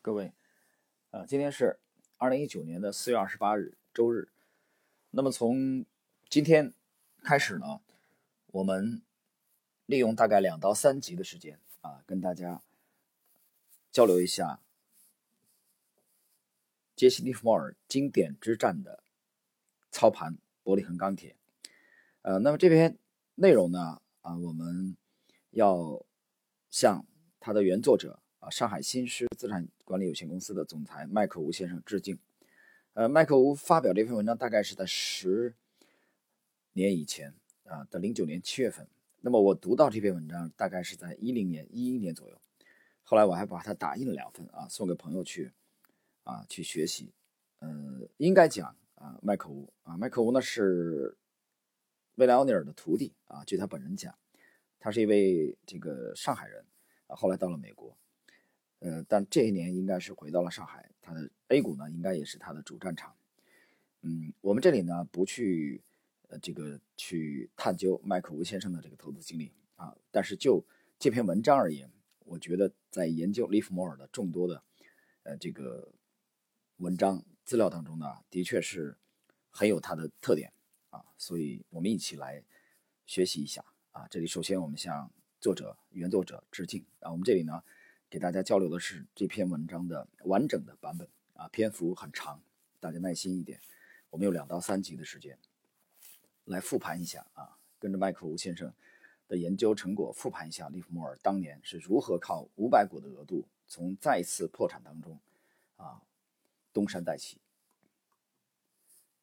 各位，呃，今天是二零一九年的四月二十八日，周日。那么从今天开始呢，我们利用大概两到三集的时间啊，跟大家交流一下杰西·利弗莫尔经典之战的操盘伯利恒钢铁。呃，那么这篇内容呢，啊，我们要向他的原作者。上海新狮资产管理有限公司的总裁麦克吴先生致敬。呃，麦克吴发表这篇文章大概是在十年以前啊的零九年七月份。那么我读到这篇文章大概是在一零年、一一年左右。后来我还把它打印了两份啊，送给朋友去啊去学习。呃，应该讲啊，麦克吴啊，麦克吴呢是威廉奥尼尔的徒弟啊。据他本人讲，他是一位这个上海人啊，后来到了美国。呃，但这一年应该是回到了上海，他的 A 股呢，应该也是他的主战场。嗯，我们这里呢不去呃这个去探究麦克吴先生的这个投资经历啊，但是就这篇文章而言，我觉得在研究利弗莫尔的众多的呃这个文章资料当中呢，的确是很有它的特点啊，所以我们一起来学习一下啊。这里首先我们向作者原作者致敬啊，我们这里呢。给大家交流的是这篇文章的完整的版本啊，篇幅很长，大家耐心一点。我们有两到三集的时间来复盘一下啊，跟着麦克吴先生的研究成果复盘一下利弗莫尔当年是如何靠五百股的额度从再次破产当中啊东山再起。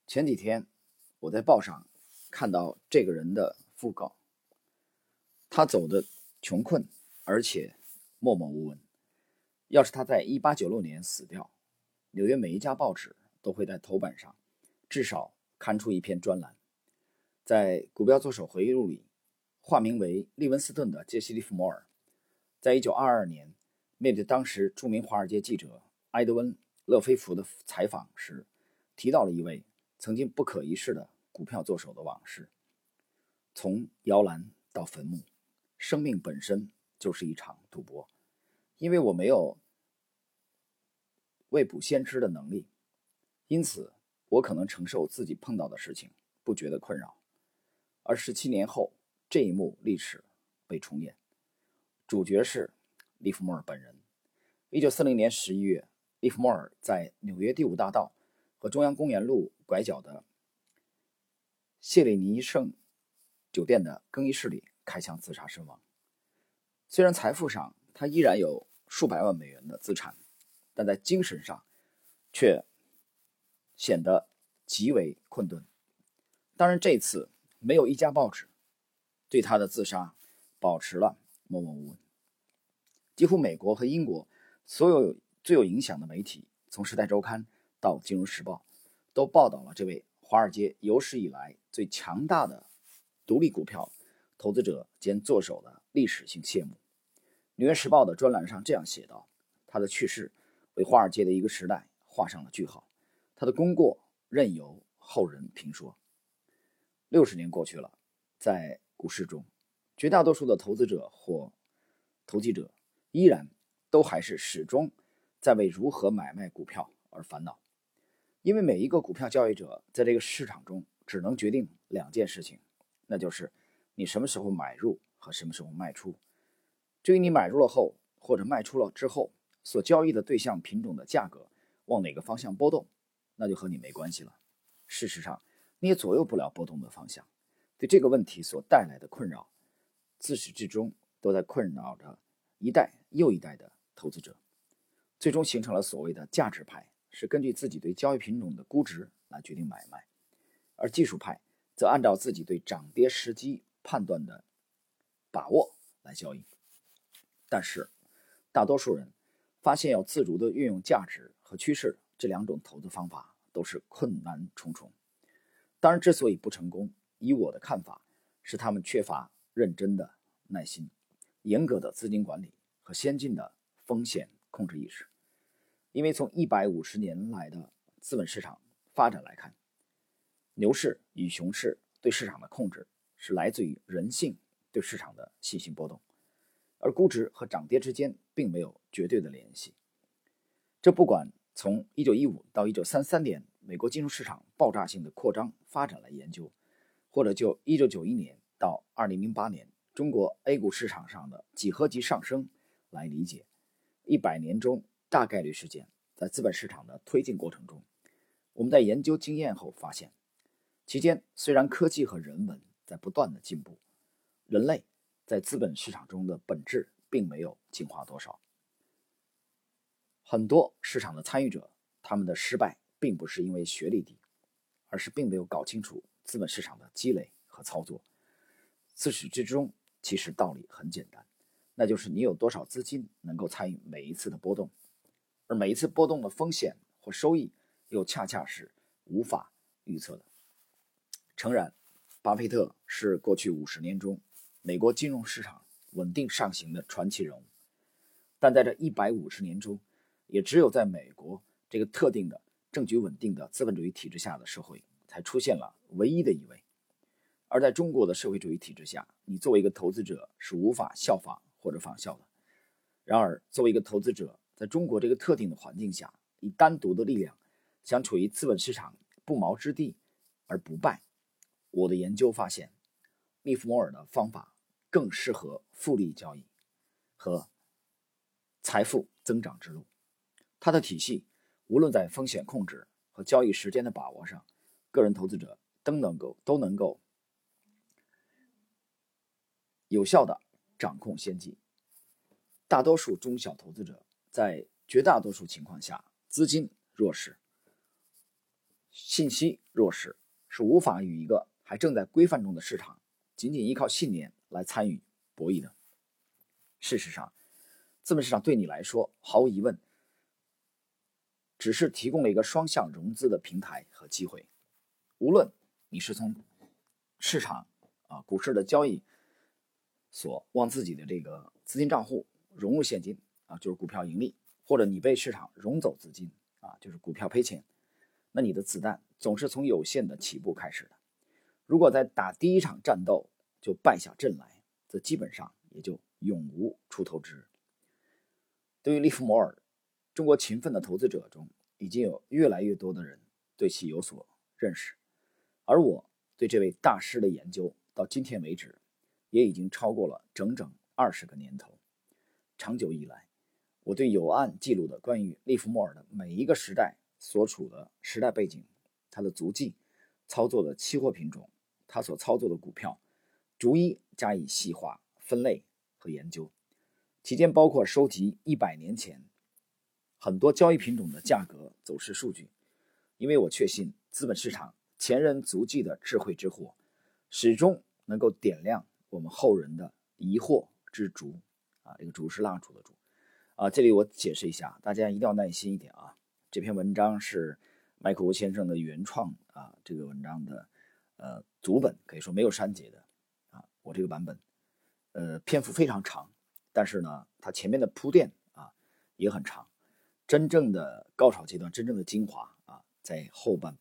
前几天我在报上看到这个人的讣告，他走的穷困，而且。默默无闻。要是他在一八九六年死掉，纽约每一家报纸都会在头版上至少刊出一篇专栏。在《股票作手回忆录》里，化名为利文斯顿的杰西·利弗摩尔，在一九二二年面对当时著名华尔街记者埃德温·勒菲弗的采访时，提到了一位曾经不可一世的股票作手的往事：从摇篮到坟墓，生命本身就是一场赌博。因为我没有未卜先知的能力，因此我可能承受自己碰到的事情，不觉得困扰。而十七年后，这一幕历史被重演，主角是利弗莫尔本人。一九四零年十一月，利弗莫尔在纽约第五大道和中央公园路拐角的谢里尼圣酒店的更衣室里开枪自杀身亡。虽然财富上，他依然有数百万美元的资产，但在精神上却显得极为困顿。当然，这次没有一家报纸对他的自杀保持了默默无闻。几乎美国和英国所有最有影响的媒体，从《时代周刊》到《金融时报》，都报道了这位华尔街有史以来最强大的独立股票投资者兼作手的历史性谢幕。《纽约时报》的专栏上这样写道：“他的去世为华尔街的一个时代画上了句号，他的功过任由后人评说。”六十年过去了，在股市中，绝大多数的投资者或投机者依然都还是始终在为如何买卖股票而烦恼，因为每一个股票交易者在这个市场中只能决定两件事情，那就是你什么时候买入和什么时候卖出。至于你买入了后或者卖出了之后所交易的对象品种的价格往哪个方向波动，那就和你没关系了。事实上，你也左右不了波动的方向。对这个问题所带来的困扰，自始至终都在困扰着一代又一代的投资者，最终形成了所谓的价值派，是根据自己对交易品种的估值来决定买卖；而技术派则按照自己对涨跌时机判断的把握来交易。但是，大多数人发现要自如的运用价值和趋势这两种投资方法都是困难重重。当然，之所以不成功，以我的看法，是他们缺乏认真的耐心、严格的资金管理和先进的风险控制意识。因为从一百五十年来的资本市场发展来看，牛市与熊市对市场的控制是来自于人性对市场的信心波动。而估值和涨跌之间并没有绝对的联系。这不管从1915到1933年美国金融市场爆炸性的扩张发展来研究，或者就1991年到2008年中国 A 股市场上的几何级上升来理解，一百年中大概率事件在资本市场的推进过程中，我们在研究经验后发现，期间虽然科技和人文在不断的进步，人类在资本市场中的本质并没有进化多少。很多市场的参与者，他们的失败并不是因为学历低，而是并没有搞清楚资本市场的积累和操作。自始至终，其实道理很简单，那就是你有多少资金能够参与每一次的波动，而每一次波动的风险或收益又恰恰是无法预测的。诚然，巴菲特是过去五十年中美国金融市场稳定上行的传奇人物，但在这一百五十年中，也只有在美国这个特定的政局稳定的资本主义体制下的社会，才出现了唯一的一位。而在中国的社会主义体制下，你作为一个投资者是无法效仿或者仿效的。然而，作为一个投资者，在中国这个特定的环境下，以单独的力量想处于资本市场不毛之地而不败，我的研究发现，利弗莫尔的方法更适合复利交易和财富增长之路。它的体系，无论在风险控制和交易时间的把握上，个人投资者都能够都能够有效的掌控先机。大多数中小投资者在绝大多数情况下，资金弱势、信息弱势，是无法与一个还正在规范中的市场仅仅依靠信念来参与博弈的。事实上，资本市场对你来说，毫无疑问。只是提供了一个双向融资的平台和机会，无论你是从市场啊股市的交易所往自己的这个资金账户融入现金啊，就是股票盈利，或者你被市场融走资金啊，就是股票赔钱，那你的子弹总是从有限的起步开始的。如果在打第一场战斗就败下阵来，则基本上也就永无出头之日。对于利弗摩尔。中国勤奋的投资者中，已经有越来越多的人对其有所认识，而我对这位大师的研究到今天为止，也已经超过了整整二十个年头。长久以来，我对有案记录的关于利弗莫尔的每一个时代所处的时代背景、他的足迹、操作的期货品种、他所操作的股票，逐一加以细化、分类和研究，期间包括收集一百年前。很多交易品种的价格走势数据，因为我确信资本市场前人足迹的智慧之火，始终能够点亮我们后人的疑惑之烛。啊，这个烛是蜡烛的烛。啊，这里我解释一下，大家一定要耐心一点啊。这篇文章是麦克吴先生的原创啊，这个文章的呃足本可以说没有删节的啊，我这个版本呃篇幅非常长，但是呢，它前面的铺垫啊也很长。真正的高潮阶段，真正的精华啊，在后半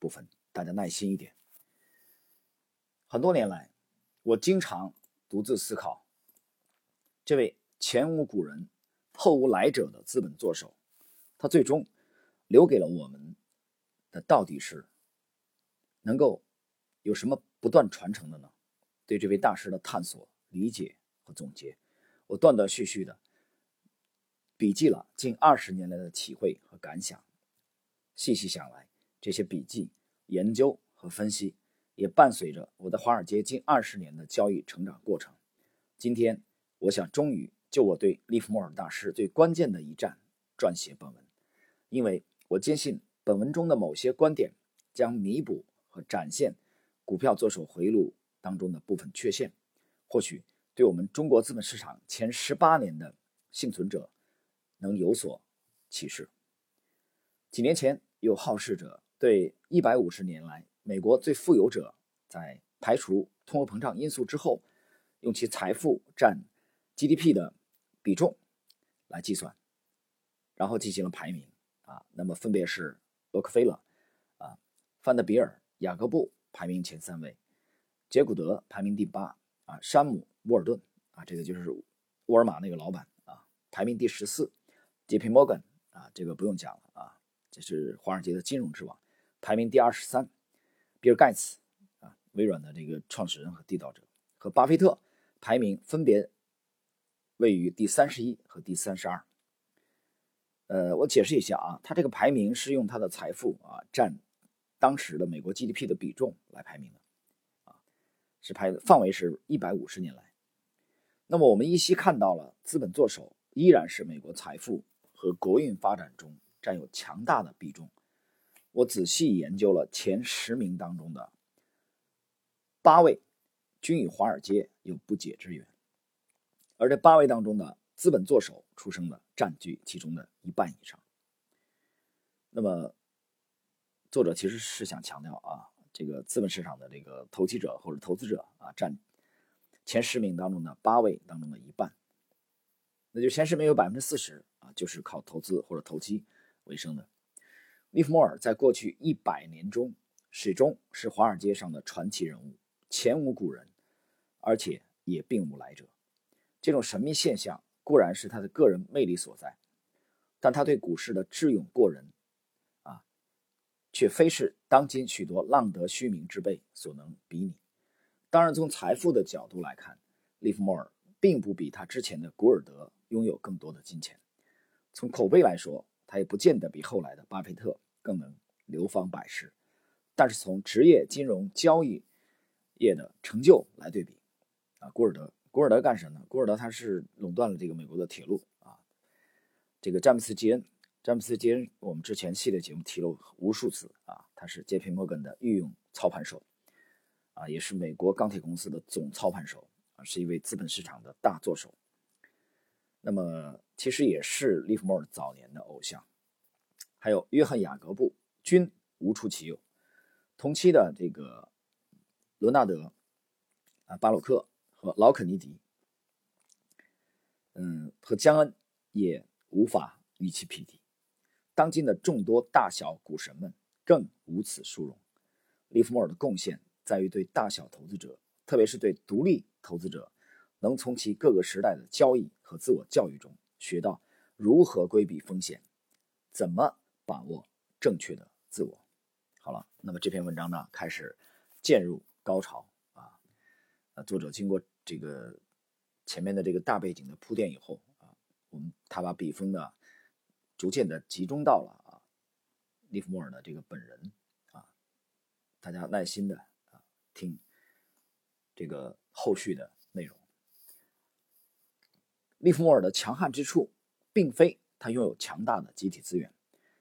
部分，大家耐心一点。很多年来，我经常独自思考，这位前无古人、后无来者的资本作手，他最终留给了我们的到底是能够有什么不断传承的呢？对这位大师的探索、理解和总结，我断断续续的。笔记了近二十年来的体会和感想，细细想来，这些笔记、研究和分析也伴随着我在华尔街近二十年的交易成长过程。今天，我想终于就我对利弗莫尔大师最关键的一战撰写本文，因为我坚信本文中的某些观点将弥补和展现股票作手回路当中的部分缺陷，或许对我们中国资本市场前十八年的幸存者。能有所启示。几年前，有好事者对一百五十年来美国最富有者在排除通货膨胀因素之后，用其财富占 GDP 的比重来计算，然后进行了排名啊。那么分别是洛克菲勒啊、范德比尔、雅各布排名前三位，杰古德排名第八啊，山姆沃尔顿啊，这个就是沃尔玛那个老板啊，排名第十四。J.P. Morgan 啊，这个不用讲了啊，这是华尔街的金融之王，排名第二十三。比尔盖茨啊，微软的这个创始人和缔造者，和巴菲特排名分别位于第三十一和第三十二。呃，我解释一下啊，他这个排名是用他的财富啊占当时的美国 GDP 的比重来排名的，啊，是排范围是一百五十年来。那么我们依稀看到了资本作手依然是美国财富和国运发展中占有强大的比重。我仔细研究了前十名当中的八位，均与华尔街有不解之缘，而这八位当中的资本作手出生的占据其中的一半以上。那么，作者其实是想强调啊，这个资本市场的这个投机者或者投资者啊占。前十名当中的八位当中的一半，那就前十名有百分之四十啊，就是靠投资或者投机为生的。利弗莫尔在过去一百年中始终是华尔街上的传奇人物，前无古人，而且也并无来者。这种神秘现象固然是他的个人魅力所在，但他对股市的智勇过人，却非是当今许多浪得虚名之辈所能比拟。当然，从财富的角度来看，利弗莫尔并不比他之前的古尔德拥有更多的金钱。从口碑来说，他也不见得比后来的巴菲特更能流芳百世。但是从职业金融交易业的成就来对比，啊，古尔德，古尔德干什么呢？古尔德他是垄断了这个美国的铁路啊。这个詹姆斯·基恩，詹姆斯·杰恩，我们之前系列节目提了无数次啊，他是杰皮·摩根的御用操盘手。啊，也是美国钢铁公司的总操盘手啊，是一位资本市场的大作手。那么，其实也是利弗莫尔早年的偶像。还有约翰·雅各布，均无出其右。同期的这个伦纳德啊，巴鲁克和劳肯尼迪，嗯，和江恩也无法与其匹敌。当今的众多大小股神们更无此殊荣。利弗莫尔的贡献。在于对大小投资者，特别是对独立投资者，能从其各个时代的交易和自我教育中学到如何规避风险，怎么把握正确的自我。好了，那么这篇文章呢，开始渐入高潮啊。呃，作者经过这个前面的这个大背景的铺垫以后啊，我们他把笔锋呢，逐渐的集中到了啊，利弗莫尔的这个本人啊，大家耐心的啊。听这个后续的内容。利弗莫尔的强悍之处，并非他拥有强大的集体资源，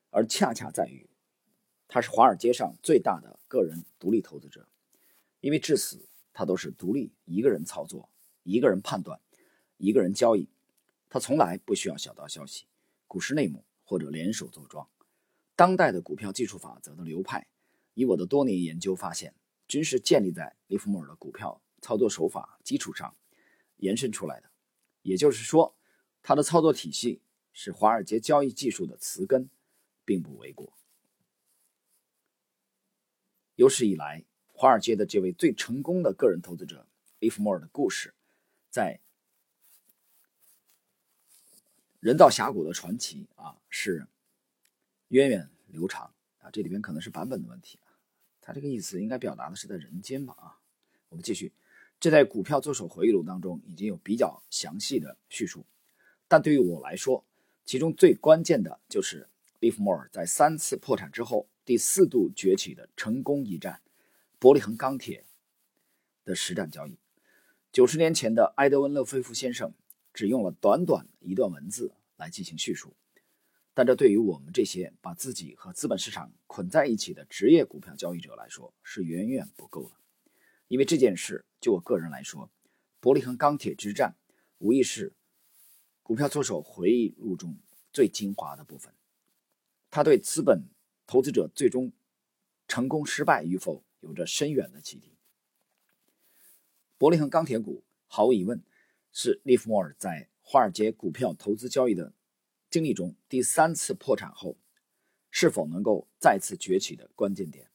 而恰恰在于他是华尔街上最大的个人独立投资者。因为至死他都是独立一个人操作、一个人判断、一个人交易，他从来不需要小道消息、股市内幕或者联手坐庄。当代的股票技术法则的流派，以我的多年研究发现。均是建立在利弗莫尔的股票操作手法基础上延伸出来的，也就是说，他的操作体系是华尔街交易技术的词根，并不为过。有史以来，华尔街的这位最成功的个人投资者利弗莫尔的故事，在人造峡谷的传奇啊，是源远流长啊。这里边可能是版本的问题。他这个意思应该表达的是在人间吧？啊，我们继续，这在股票作手回忆录当中已经有比较详细的叙述，但对于我来说，其中最关键的就是利弗莫尔在三次破产之后第四度崛起的成功一战——伯利恒钢铁的实战交易。九十年前的埃德温·勒菲夫先生只用了短短一段文字来进行叙述。但这对于我们这些把自己和资本市场捆在一起的职业股票交易者来说是远远不够的，因为这件事就我个人来说，伯利恒钢铁之战无疑是股票作手回忆录中最精华的部分。他对资本投资者最终成功失败与否有着深远的启迪。伯利恒钢铁股毫无疑问是利弗莫尔在华尔街股票投资交易的。经历中第三次破产后，是否能够再次崛起的关键点，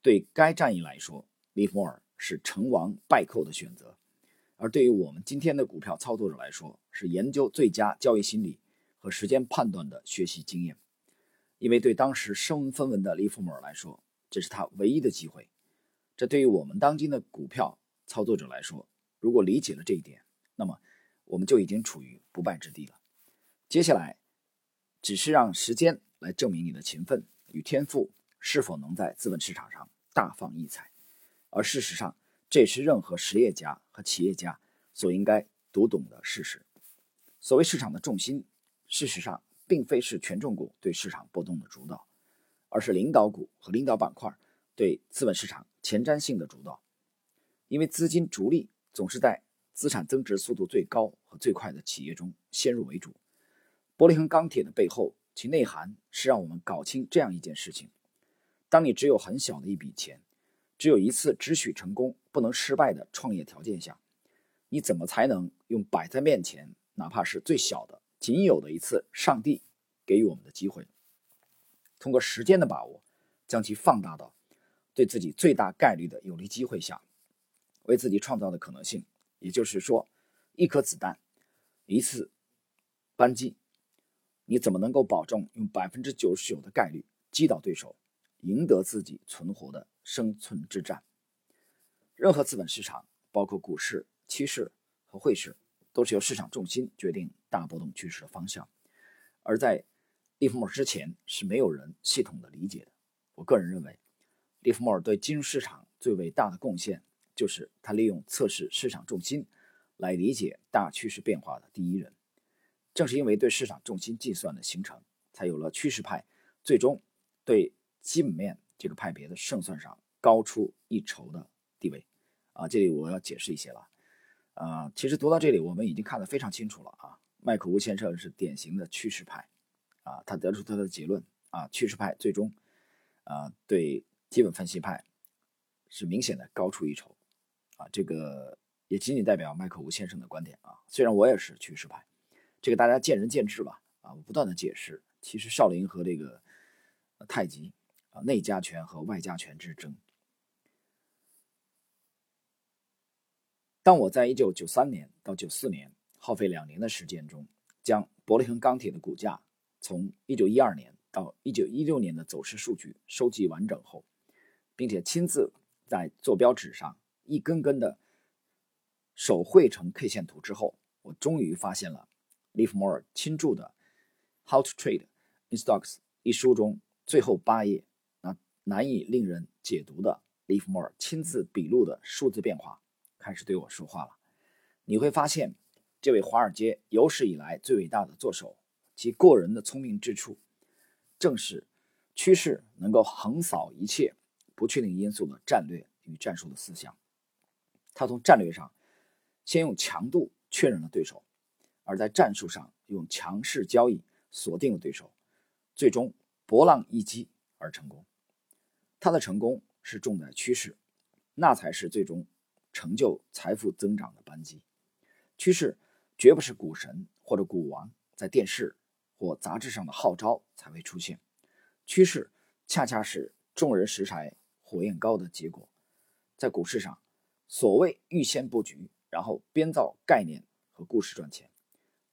对该战役来说，利弗莫尔是成王败寇的选择；而对于我们今天的股票操作者来说，是研究最佳交易心理和时间判断的学习经验。因为对当时身无分文的利弗莫尔来说，这是他唯一的机会。这对于我们当今的股票操作者来说，如果理解了这一点，那么我们就已经处于不败之地了。接下来，只是让时间来证明你的勤奋与天赋是否能在资本市场上大放异彩。而事实上，这也是任何实业家和企业家所应该读懂的事实。所谓市场的重心，事实上。并非是权重股对市场波动的主导，而是领导股和领导板块对资本市场前瞻性的主导。因为资金逐利总是在资产增值速度最高和最快的企业中先入为主。玻璃和钢铁的背后，其内涵是让我们搞清这样一件事情：当你只有很小的一笔钱，只有一次只许成功不能失败的创业条件下，你怎么才能用摆在面前，哪怕是最小的？仅有的一次上帝给予我们的机会，通过时间的把握，将其放大到对自己最大概率的有利机会下，为自己创造的可能性。也就是说，一颗子弹，一次扳机，你怎么能够保证用百分之九十九的概率击倒对手，赢得自己存活的生存之战？任何资本市场，包括股市、期市和汇市。都是由市场重心决定大波动趋势的方向，而在利弗莫尔之前是没有人系统的理解的。我个人认为，利弗莫尔对金融市场最伟大的贡献，就是他利用测试市场重心来理解大趋势变化的第一人。正是因为对市场重心计算的形成，才有了趋势派最终对基本面这个派别的胜算上高出一筹的地位。啊，这里我要解释一些了。啊，其实读到这里，我们已经看得非常清楚了啊。麦克吴先生是典型的趋势派，啊，他得出他的结论啊，趋势派最终啊对基本分析派是明显的高出一筹，啊，这个也仅仅代表麦克吴先生的观点啊。虽然我也是趋势派，这个大家见仁见智吧。啊，我不断的解释，其实少林和这个太极啊，内家拳和外家拳之争。当我在一九九三年到九四年耗费两年的时间中，将伯利恒钢铁的股价从一九一二年到一九一六年的走势数据收集完整后，并且亲自在坐标纸上一根根的手绘成 K 线图之后，我终于发现了利弗莫尔亲著的《How to Trade in Stocks》一书中最后八页那难以令人解读的利弗莫尔亲自笔录的数字变化。开始对我说话了，你会发现，这位华尔街有史以来最伟大的作手，其过人的聪明之处，正是趋势能够横扫一切不确定因素的战略与战术的思想。他从战略上先用强度确认了对手，而在战术上用强势交易锁定了对手，最终博浪一击而成功。他的成功是重在趋势，那才是最终。成就财富增长的扳机，趋势绝不是股神或者股王在电视或杂志上的号召才会出现，趋势恰恰是众人拾柴火焰高的结果。在股市上，所谓预先布局，然后编造概念和故事赚钱，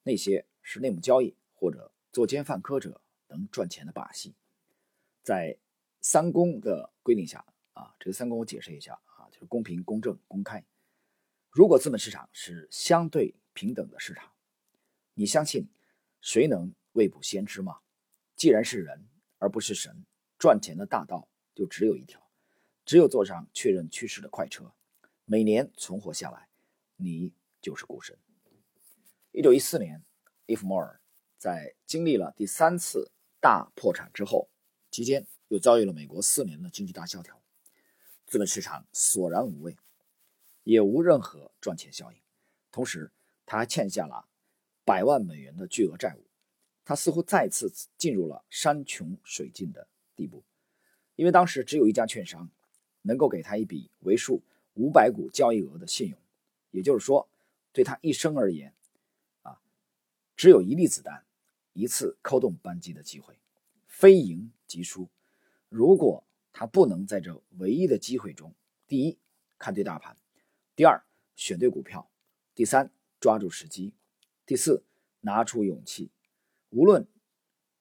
那些是内幕交易或者作奸犯科者能赚钱的把戏。在三公的规定下，啊，这个三公我解释一下。啊就是公平、公正、公开。如果资本市场是相对平等的市场，你相信谁能未卜先知吗？既然是人而不是神，赚钱的大道就只有一条，只有坐上确认趋势的快车，每年存活下来，你就是股神。一九一四年，伊夫莫尔在经历了第三次大破产之后，期间又遭遇了美国四年的经济大萧条。资本市场索然无味，也无任何赚钱效应。同时，他还欠下了百万美元的巨额债务。他似乎再次进入了山穷水尽的地步，因为当时只有一家券商能够给他一笔为数五百股交易额的信用。也就是说，对他一生而言，啊，只有一粒子弹，一次扣动扳机的机会，非赢即输。如果他不能在这唯一的机会中，第一看对大盘，第二选对股票，第三抓住时机，第四拿出勇气，无论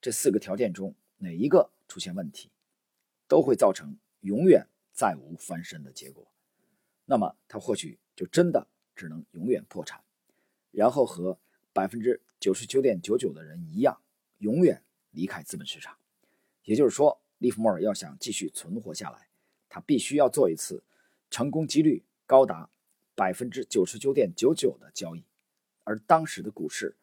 这四个条件中哪一个出现问题，都会造成永远再无翻身的结果。那么他或许就真的只能永远破产，然后和百分之九十九点九九的人一样，永远离开资本市场。也就是说，利弗莫尔要想继续存活下来，他必须要做一次成功几率高达百分之九十九点九九的交易，而当时的股市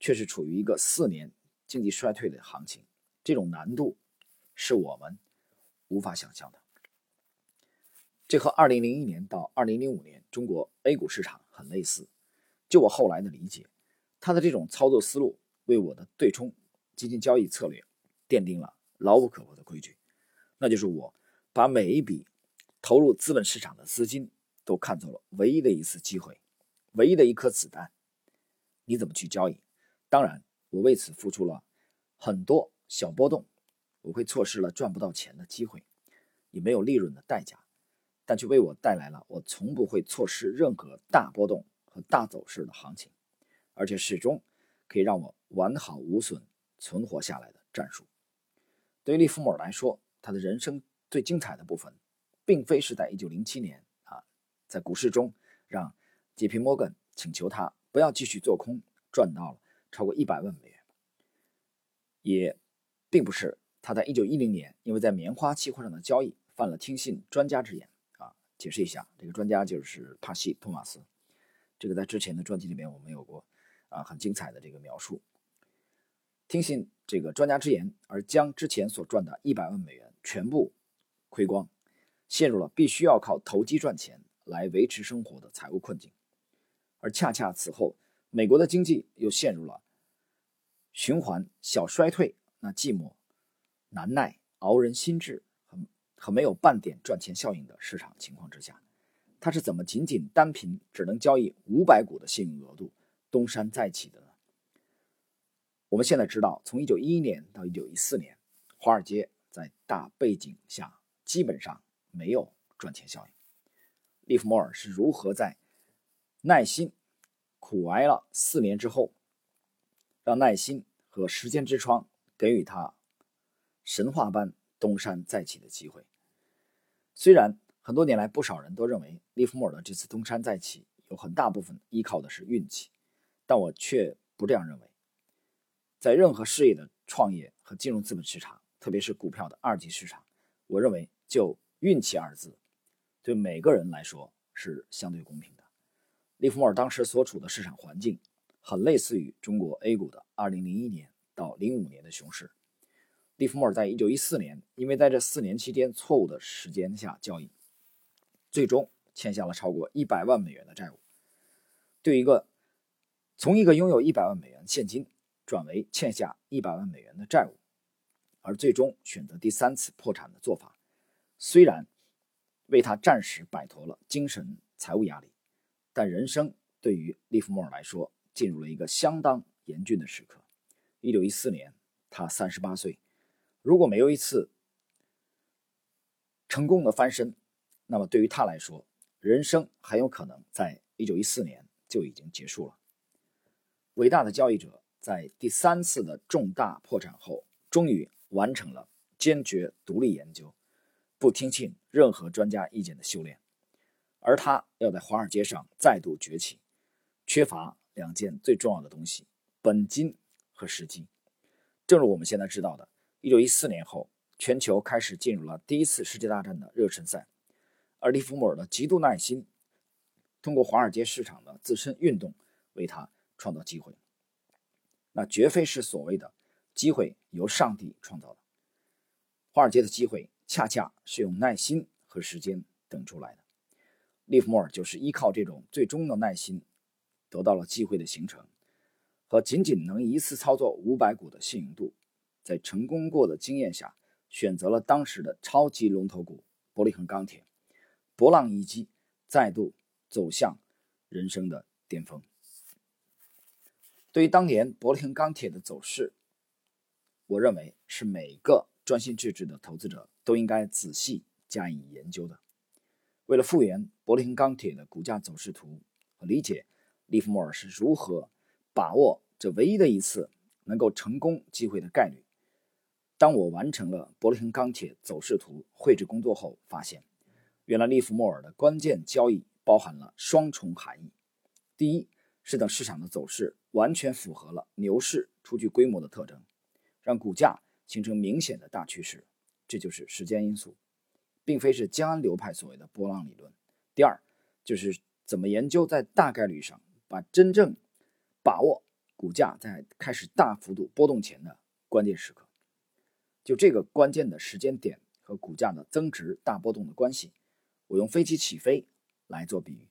却是处于一个四年经济衰退的行情，这种难度是我们无法想象的。这和2001年到2005年中国 A 股市场很类似。就我后来的理解，他的这种操作思路为我的对冲基金交易策略奠定了牢不可破的规矩，那就是我把每一笔投入资本市场的资金都看作了唯一的一次机会，唯一的一颗子弹。你怎么去交易？当然，我为此付出了很多小波动，我会错失了赚不到钱的机会，也没有利润的代价。但却为我带来了我从不会错失任何大波动和大走势的行情，而且始终可以让我完好无损存活下来的战术。对于利弗莫尔来说，他的人生最精彩的部分，并非是在1907年啊，在股市中让杰皮摩根请求他不要继续做空，赚到了超过一百万美元，也并不是他在1910年因为在棉花期货上的交易犯了听信专家之言。解释一下，这个专家就是帕西·托马斯。这个在之前的专辑里面我们有过啊，很精彩的这个描述。听信这个专家之言，而将之前所赚的一百万美元全部亏光，陷入了必须要靠投机赚钱来维持生活的财务困境。而恰恰此后，美国的经济又陷入了循环小衰退，那寂寞难耐，熬人心智。和没有半点赚钱效应的市场情况之下，他是怎么仅仅单凭只能交易五百股的信用额度东山再起的呢？我们现在知道，从1911年到1914年，华尔街在大背景下基本上没有赚钱效应。利弗莫尔是如何在耐心苦挨了四年之后，让耐心和时间之窗给予他神话般东山再起的机会？虽然很多年来，不少人都认为利弗莫尔的这次东山再起有很大部分依靠的是运气，但我却不这样认为。在任何事业的创业和进入资本市场，特别是股票的二级市场，我认为就运气二字，对每个人来说是相对公平的。利弗莫尔当时所处的市场环境，很类似于中国 A 股的2001年到05年的熊市。利弗莫尔在一九一四年，因为在这四年期间错误的时间下交易，最终欠下了超过一百万美元的债务。对一个从一个拥有一百万美元现金转为欠下一百万美元的债务，而最终选择第三次破产的做法，虽然为他暂时摆脱了精神财务压力，但人生对于利弗莫尔来说进入了一个相当严峻的时刻。一九一四年，他三十八岁。如果没有一次成功的翻身，那么对于他来说，人生很有可能在一九一四年就已经结束了。伟大的交易者在第三次的重大破产后，终于完成了坚决独立研究、不听信任何专家意见的修炼，而他要在华尔街上再度崛起，缺乏两件最重要的东西：本金和时机。正如我们现在知道的。一九一四年后，全球开始进入了第一次世界大战的热身赛，而利弗莫尔的极度耐心，通过华尔街市场的自身运动为他创造机会。那绝非是所谓的机会由上帝创造的，华尔街的机会恰恰是用耐心和时间等出来的。利弗莫尔就是依靠这种最终的耐心，得到了机会的形成和仅仅能一次操作五百股的信用度。在成功过的经验下，选择了当时的超级龙头股伯利恒钢铁，博浪一击，再度走向人生的巅峰。对于当年伯利恒钢铁的走势，我认为是每个专心致志的投资者都应该仔细加以研究的。为了复原伯利恒钢铁的股价走势图和理解利弗莫尔是如何把握这唯一的一次能够成功机会的概率。当我完成了伯利恒钢铁走势图绘制工作后，发现，原来利弗莫尔的关键交易包含了双重含义：第一，是等市场的走势完全符合了牛市初具规模的特征，让股价形成明显的大趋势，这就是时间因素，并非是江安流派所谓的波浪理论；第二，就是怎么研究在大概率上把真正把握股价在开始大幅度波动前的关键时刻。就这个关键的时间点和股价的增值大波动的关系，我用飞机起飞来做比喻。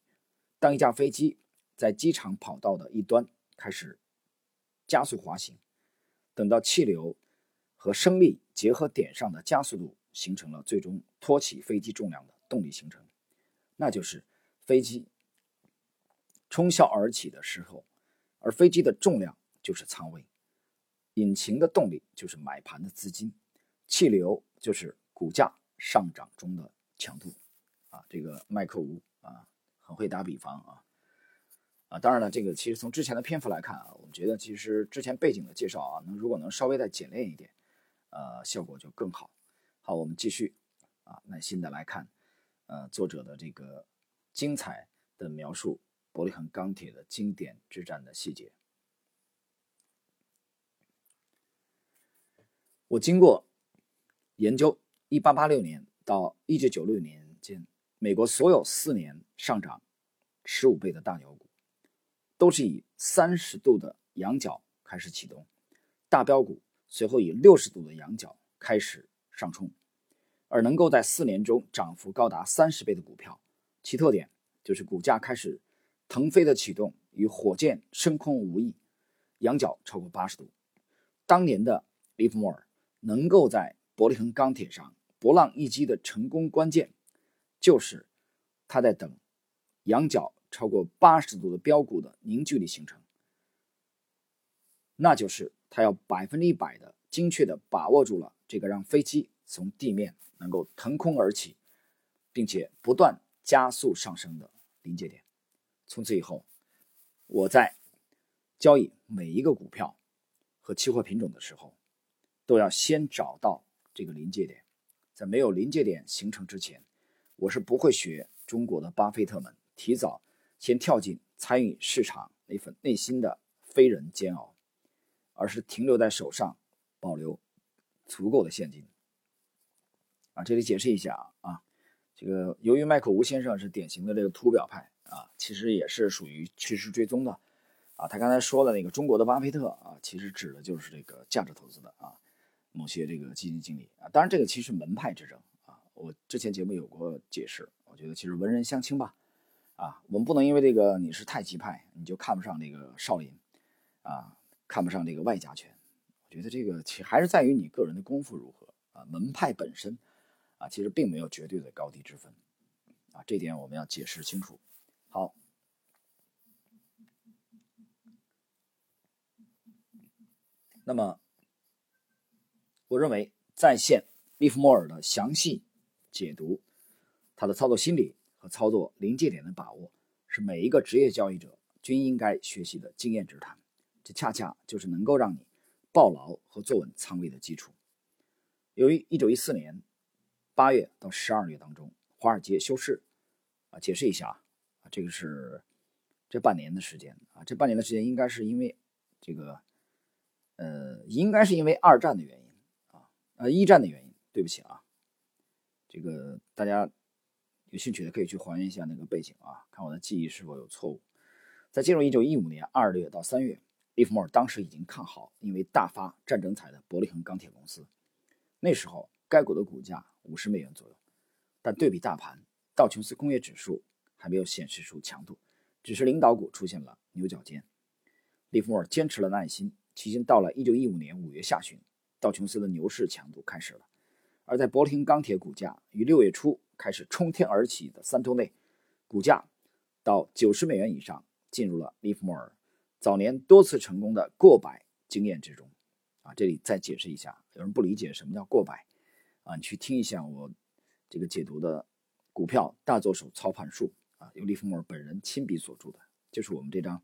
当一架飞机在机场跑道的一端开始加速滑行，等到气流和升力结合点上的加速度形成了最终托起飞机重量的动力形成，那就是飞机冲霄而起的时候，而飞机的重量就是仓位，引擎的动力就是买盘的资金。气流就是股价上涨中的强度，啊，这个麦克吴啊很会打比方啊，啊，当然了，这个其实从之前的篇幅来看啊，我们觉得其实之前背景的介绍啊，能如果能稍微再简练一点，呃，效果就更好。好，我们继续啊，耐心的来看，呃，作者的这个精彩的描述伯利恒钢铁的经典之战的细节，我经过。研究1886年到1996年间，美国所有四年上涨15倍的大牛股，都是以30度的仰角开始启动，大标股随后以60度的仰角开始上冲，而能够在四年中涨幅高达30倍的股票，其特点就是股价开始腾飞的启动与火箭升空无异，仰角超过80度。当年的利弗莫尔能够在伯利恒钢铁上博浪一击的成功关键，就是他在等仰角超过八十度的标股的凝聚力形成，那就是他要百分之一百的精确的把握住了这个让飞机从地面能够腾空而起，并且不断加速上升的临界点。从此以后，我在交易每一个股票和期货品种的时候，都要先找到。这个临界点，在没有临界点形成之前，我是不会学中国的巴菲特们提早先跳进参与市场那份内心的非人煎熬，而是停留在手上，保留足够的现金。啊，这里解释一下啊，这个由于麦克吴先生是典型的这个图表派啊，其实也是属于趋势追踪的啊。他刚才说的那个中国的巴菲特啊，其实指的就是这个价值投资的啊。某些这个基金经理啊，当然这个其实门派之争啊，我之前节目有过解释。我觉得其实文人相轻吧，啊，我们不能因为这个你是太极派，你就看不上这个少林，啊，看不上这个外家拳。我觉得这个其还是在于你个人的功夫如何啊，门派本身啊，其实并没有绝对的高低之分啊，这点我们要解释清楚。好，那么。我认为，在线利弗莫尔的详细解读，他的操作心理和操作临界点的把握，是每一个职业交易者均应该学习的经验之谈。这恰恰就是能够让你抱牢和坐稳仓位的基础。由于1914年8月到12月当中，华尔街休市，啊，解释一下啊，这个是这半年的时间啊，这半年的时间应该是因为这个，呃，应该是因为二战的原因。呃，一战的原因，对不起啊，这个大家有兴趣的可以去还原一下那个背景啊，看我的记忆是否有错误。在进入一九一五年二月到三月，利弗莫尔当时已经看好因为大发战争财的伯利恒钢铁公司，那时候该股的股价五十美元左右，但对比大盘，道琼斯工业指数还没有显示出强度，只是领导股出现了牛角尖。利弗莫尔坚持了耐心，期间到了一九一五年五月下旬。道琼斯的牛市强度开始了，而在伯利恒钢铁股价于六月初开始冲天而起的三周内，股价到九十美元以上，进入了利弗莫尔早年多次成功的过百经验之中。啊，这里再解释一下，有人不理解什么叫过百，啊，你去听一下我这个解读的股票大作手操盘术啊，由利弗莫尔本人亲笔所著的，就是我们这张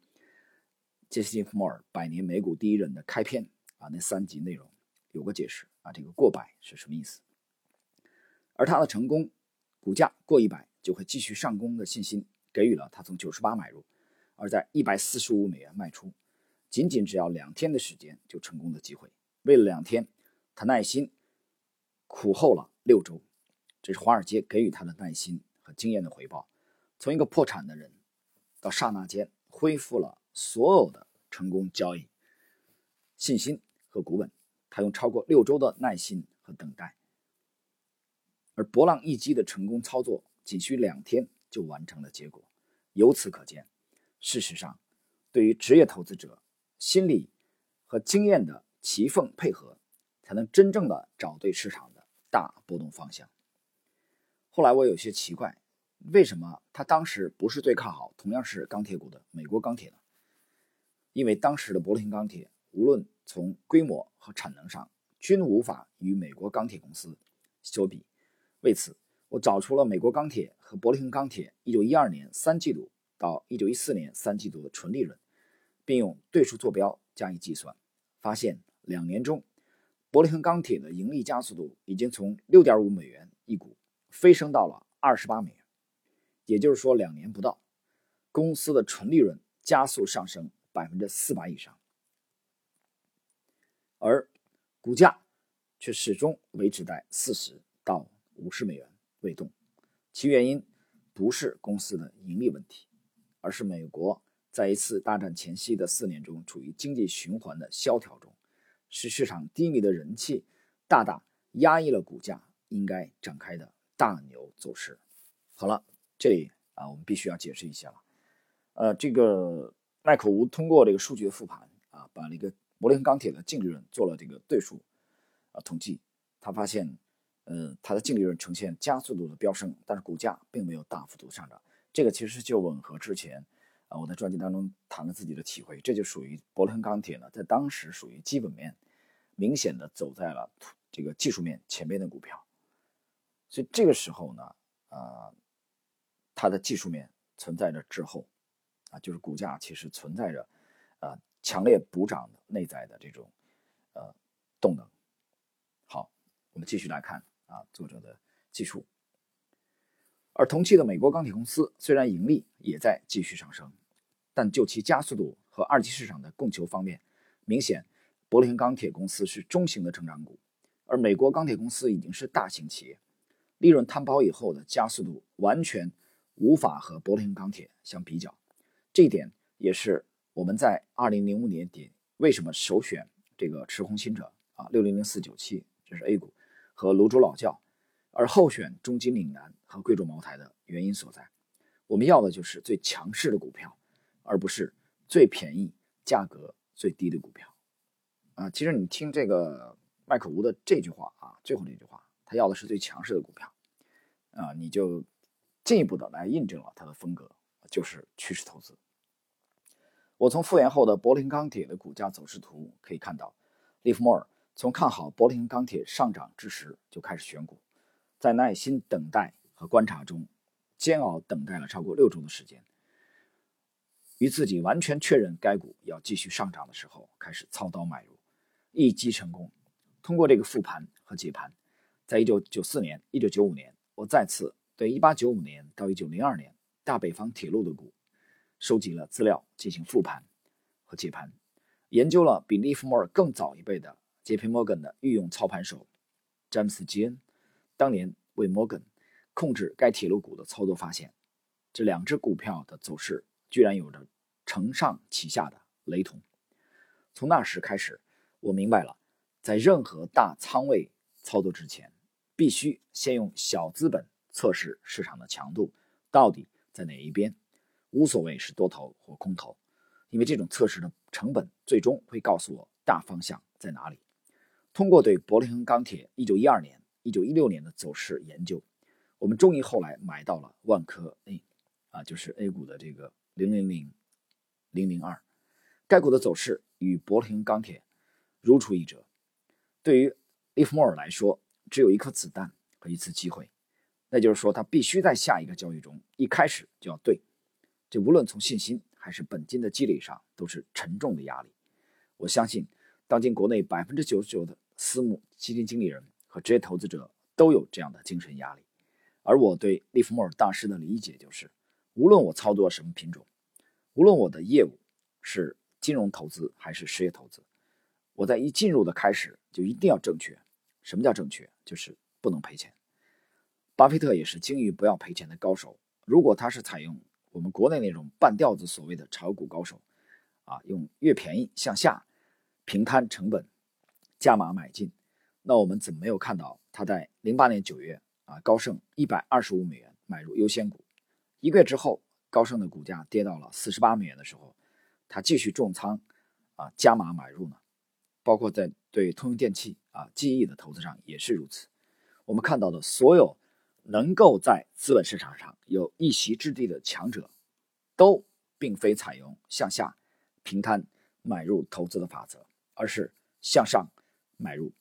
杰西·利弗莫尔百年美股第一人的开篇啊那三集内容有个解释啊，这个过百是什么意思？而它的成功，股价过一百就会继续上攻的信心，给予了他从九十八买入，而在一百四十五美元卖出，仅仅只要两天的时间就成功的机会。为了两天，他耐心苦候了六周，这是华尔街给予他的耐心和经验的回报。从一个破产的人，到刹那间恢复了所有的成功交易信心和股本，他用超过六周的耐心和等待，而博浪一击的成功操作，仅需两天就完成了结果。由此可见，事实上，对于职业投资者，心理和经验的齐缝配合，才能真正的找对市场的大波动方向。后来我有些奇怪。为什么他当时不是最看好同样是钢铁股的美国钢铁呢？因为当时的柏林钢铁无论从规模和产能上均无法与美国钢铁公司相比。为此，我找出了美国钢铁和柏林钢铁1912年三季度到1914年三季度的纯利润，并用对数坐标加以计算，发现两年中，柏林钢铁的盈利加速度已经从6.5美元一股飞升到了28美元。也就是说，两年不到，公司的纯利润加速上升百分之四百以上，而股价却始终维持在四十到五十美元未动。其原因不是公司的盈利问题，而是美国在一次大战前夕的四年中处于经济循环的萧条中，使市场低迷的人气大大压抑了股价应该展开的大牛走势。好了。这里啊，我们必须要解释一下了。呃，这个麦克吴通过这个数据的复盘啊，把那个柏林钢铁的净利润做了这个对数啊统计，他发现，呃，它的净利润呈现加速度的飙升，但是股价并没有大幅度上涨。这个其实就吻合之前啊我在专辑当中谈了自己的体会，这就属于柏林钢铁呢，在当时属于基本面明显的走在了这个技术面前面的股票，所以这个时候呢，啊。它的技术面存在着滞后，啊，就是股价其实存在着，呃，强烈补涨的内在的这种，呃，动能。好，我们继续来看啊，作者的技术。而同期的美国钢铁公司虽然盈利也在继续上升，但就其加速度和二级市场的供求方面，明显，柏林钢铁公司是中型的成长股，而美国钢铁公司已经是大型企业，利润摊薄以后的加速度完全。无法和柏林钢铁相比较，这一点也是我们在二零零五年底为什么首选这个持红新者啊六零零四九七，这是 A 股和泸州老窖，而后选中金岭南和贵州茅台的原因所在。我们要的就是最强势的股票，而不是最便宜、价格最低的股票。啊，其实你听这个麦克吴的这句话啊，最后那句话，他要的是最强势的股票，啊，你就。进一步的来印证了他的风格，就是趋势投资。我从复原后的柏林钢铁的股价走势图可以看到，利弗莫尔从看好柏林钢铁上涨之时就开始选股，在耐心等待和观察中，煎熬等待了超过六周的时间，与自己完全确认该股要继续上涨的时候，开始操刀买入，一击成功。通过这个复盘和解盘，在一九九四年、一九九五年，我再次。对1895年到1902年大北方铁路的股，收集了资料进行复盘和解盘，研究了比利弗莫尔更早一辈的杰皮摩根的御用操盘手詹姆斯基恩，当年为摩根控制该铁路股的操作，发现这两只股票的走势居然有着承上启下的雷同。从那时开始，我明白了，在任何大仓位操作之前，必须先用小资本。测试市场的强度到底在哪一边，无所谓是多头或空头，因为这种测试的成本最终会告诉我大方向在哪里。通过对柏林恒钢铁1912年、1916年的走势研究，我们终于后来买到了万科 A，啊，就是 A 股的这个000002，该股的走势与柏林钢铁如出一辙。对于利弗莫尔来说，只有一颗子弹和一次机会。那就是说，他必须在下一个交易中一开始就要对，这无论从信心还是本金的积累上都是沉重的压力。我相信当今国内百分之九十九的私募基金经理人和职业投资者都有这样的精神压力。而我对利弗莫尔大师的理解就是，无论我操作什么品种，无论我的业务是金融投资还是实业投资，我在一进入的开始就一定要正确。什么叫正确？就是不能赔钱。巴菲特也是精于不要赔钱的高手。如果他是采用我们国内那种半吊子所谓的炒股高手，啊，用越便宜向下平摊成本，加码买进，那我们怎么没有看到他在零八年九月？啊，高盛一百二十五美元买入优先股，一个月之后，高盛的股价跌到了四十八美元的时候，他继续重仓，啊，加码买入呢。包括在对通用电气啊、记忆的投资上也是如此。我们看到的所有能够在资本市场上有一席之地的强者，都并非采用向下平摊买入投资的法则，而是向上买入。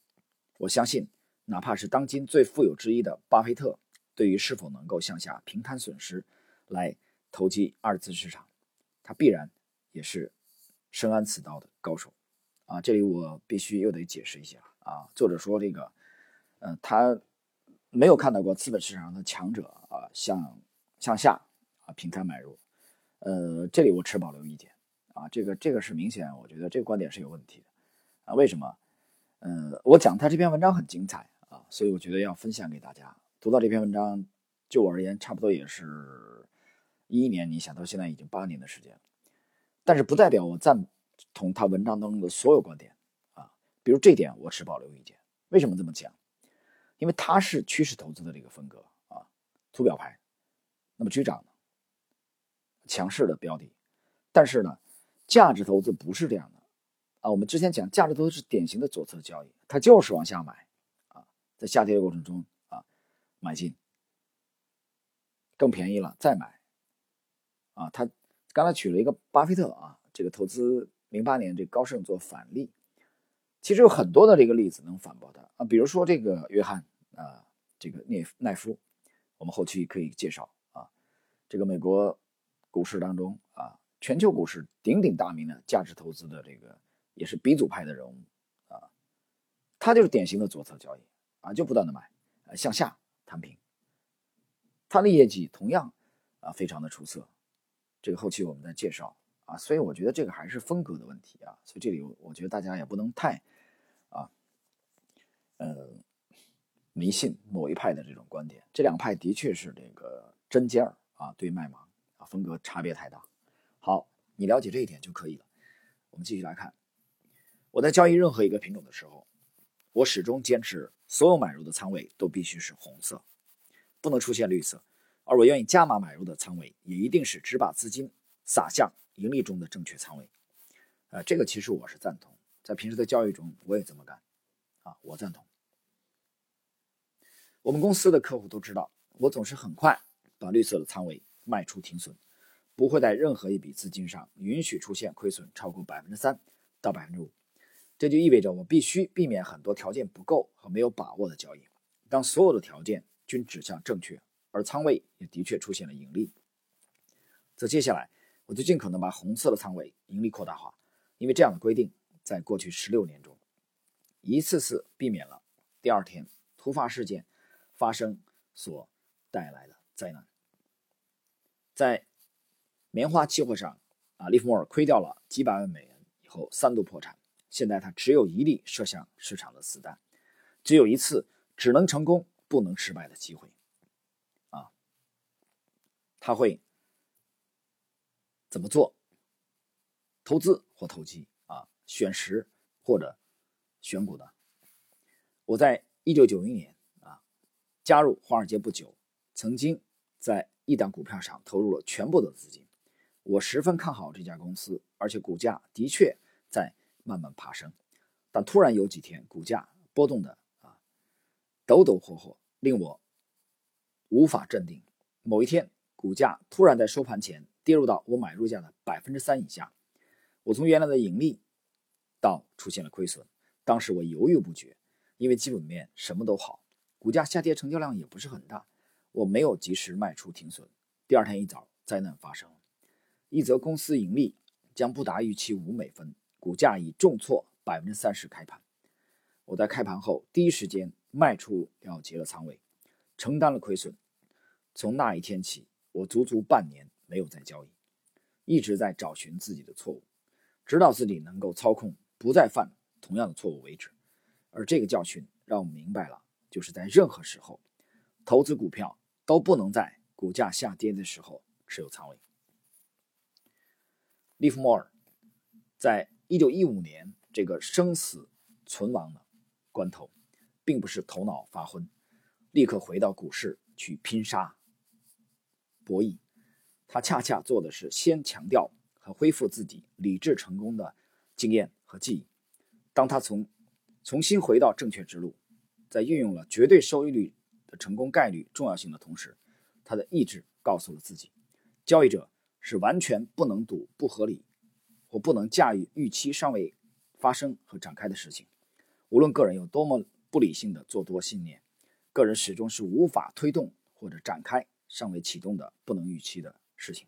我相信。哪怕是当今最富有之一的巴菲特，对于是否能够向下平摊损失来投机二次市场，他必然也是深谙此道的高手啊！这里我必须又得解释一下啊，作者说这个，嗯，他没有看到过资本市场上的强者啊向向下啊平摊买入，呃，这里我持保留意见啊，这个这个是明显，我觉得这个观点是有问题的啊！为什么？嗯，我讲他这篇文章很精彩。啊，所以我觉得要分享给大家。读到这篇文章，就我而言，差不多也是一一年。你想到现在已经八年的时间，但是不代表我赞同他文章当中的所有观点啊。比如这点，我持保留意见。为什么这么讲？因为它是趋势投资的这个风格啊，图表派。那么居涨呢，强势的标的。但是呢，价值投资不是这样的啊。我们之前讲价值投资是典型的左侧交易，它就是往下买啊。在下跌的过程中啊，买进更便宜了，再买啊。他刚才举了一个巴菲特啊，这个投资零八年这高盛做反例，其实有很多的这个例子能反驳他啊。比如说这个约翰啊，这个聂奈夫，我们后期可以介绍啊。这个美国股市当中啊，全球股市鼎鼎大名的价值投资的这个也是鼻祖派的人物啊，他就是典型的左侧交易。啊，就不断的买，向下摊平，他的业绩同样啊非常的出色，这个后期我们再介绍啊，所以我觉得这个还是风格的问题啊，所以这里我觉得大家也不能太，呃，迷信某一派的这种观点，这两派的确是这个针尖儿啊对麦芒啊，风格差别太大。好，你了解这一点就可以了。我们继续来看，我在交易任何一个品种的时候。我始终坚持，所有买入的仓位都必须是红色，不能出现绿色。而我愿意加码买入的仓位，也一定是只把资金撒向盈利中的正确仓位。呃，这个其实我是赞同，在平时的交易中我也这么干。啊，我赞同。我们公司的客户都知道，我总是很快把绿色的仓位卖出停损，不会在任何一笔资金上允许出现亏损超过百分之三到百分之五。这就意味着我必须避免很多条件不够和没有把握的交易。当所有的条件均指向正确，而仓位也的确出现了盈利，则接下来我就尽可能把红色的仓位盈利扩大化，因为这样的规定在过去十六年中，一次次避免了第二天突发事件发生所带来的灾难。在棉花期货上，啊，利弗莫尔亏掉了几百万美元以后，三度破产。现在他只有一粒射向市场的子弹，只有一次只能成功不能失败的机会，啊，他会怎么做？投资或投机啊，选时或者选股呢？我在一九九一年加入华尔街不久，曾经在一档股票上投入了全部的资金，我十分看好这家公司，而且股价的确在。慢慢爬升，但突然有几天股价波动的啊抖抖霍霍，令我无法镇定。某一天，股价突然在收盘前跌入到我买入价的百分之三以下，我从原来的盈利到出现了亏损。当时我犹豫不决，因为基本面什么都好，股价下跌，成交量也不是很大，我没有及时卖出停损。第二天一早，灾难发生，一则公司盈利将不达预期五美分。股价以重挫百分之三十开盘。我在开盘后第一时间卖出了结了仓位，承担了亏损。从那一天起，我足足半年没有再交易，一直在找寻自己的错误，直到自己能够操控，不再犯同样的错误为止。而这个教训让我明白了，就是在任何时候，投资股票都不能在股价下跌的时候持有仓位。利弗莫尔在一九一五年这个生死存亡的关头，并不是头脑发昏，立刻回到股市去拼杀博弈。他恰恰做的是先强调和恢复自己理智成功的经验和记忆。当他从重新回到正确之路，在运用了绝对收益率的成功概率重要性的同时，他的意志告诉了自己，交易者。是完全不能赌不合理，或不能驾驭预期尚未发生和展开的事情。无论个人有多么不理性的做多信念，个人始终是无法推动或者展开尚未启动的不能预期的事情。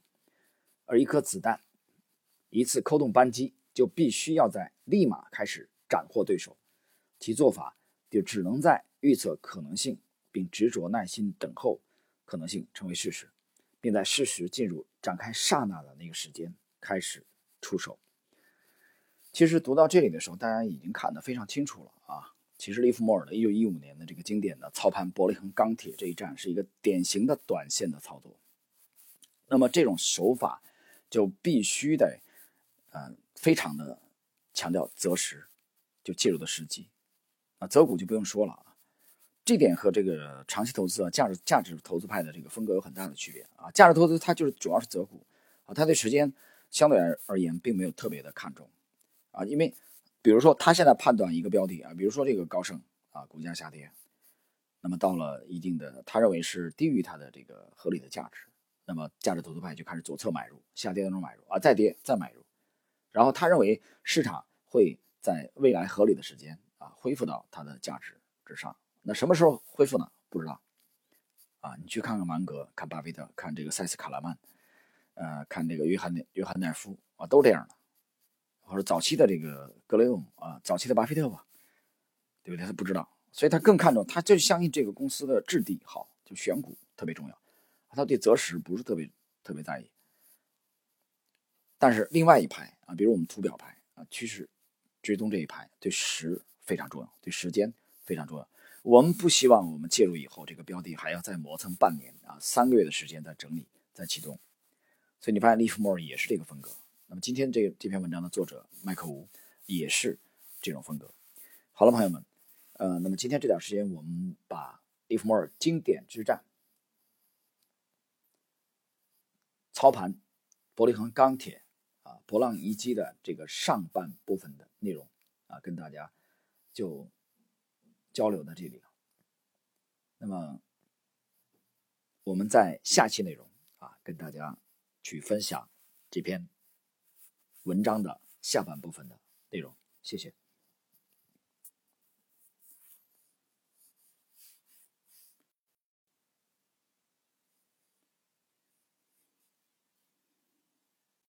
而一颗子弹，一次扣动扳机，就必须要在立马开始斩获对手。其做法就只能在预测可能性，并执着耐心等候可能性成为事实。并在事实进入展开刹那的那个时间开始出手。其实读到这里的时候，大家已经看得非常清楚了啊！其实利弗莫尔的1915年的这个经典的操盘伯利恒钢铁这一战是一个典型的短线的操作。那么这种手法就必须得，嗯，非常的强调择时，就介入的时机啊，择股就不用说了啊。这点和这个长期投资啊，价值价值投资派的这个风格有很大的区别啊。价值投资它就是主要是择股啊，它对时间相对而而言并没有特别的看重啊。因为比如说他现在判断一个标的啊，比如说这个高盛啊，股价下跌，那么到了一定的他认为是低于它的这个合理的价值，那么价值投资派就开始左侧买入，下跌当中买入啊，再跌再买入，然后他认为市场会在未来合理的时间恢复到它的价值之上。那什么时候恢复呢？不知道，啊，你去看看芒格，看巴菲特，看这个塞斯卡拉曼，呃，看这个约翰约翰奈夫啊，都这样的，或者早期的这个格雷厄姆啊，早期的巴菲特吧，对不对？他不知道，所以他更看重，他就相信这个公司的质地好，就选股特别重要，他对择时不是特别特别在意。但是另外一排啊，比如我们图表派啊，趋势追踪这一排对时非常重要，对时间非常重要。我们不希望我们介入以后，这个标的还要再磨蹭半年啊，三个月的时间再整理、再启动。所以你发现利弗莫尔也是这个风格。那么今天这这篇文章的作者麦克吴也是这种风格。好了，朋友们，呃，那么今天这点时间，我们把利弗莫尔经典之战操盘伯利恒钢铁啊博浪遗迹的这个上半部分的内容啊，跟大家就。交流到这里了。那么，我们在下期内容啊，跟大家去分享这篇文章的下半部分的内容。谢谢。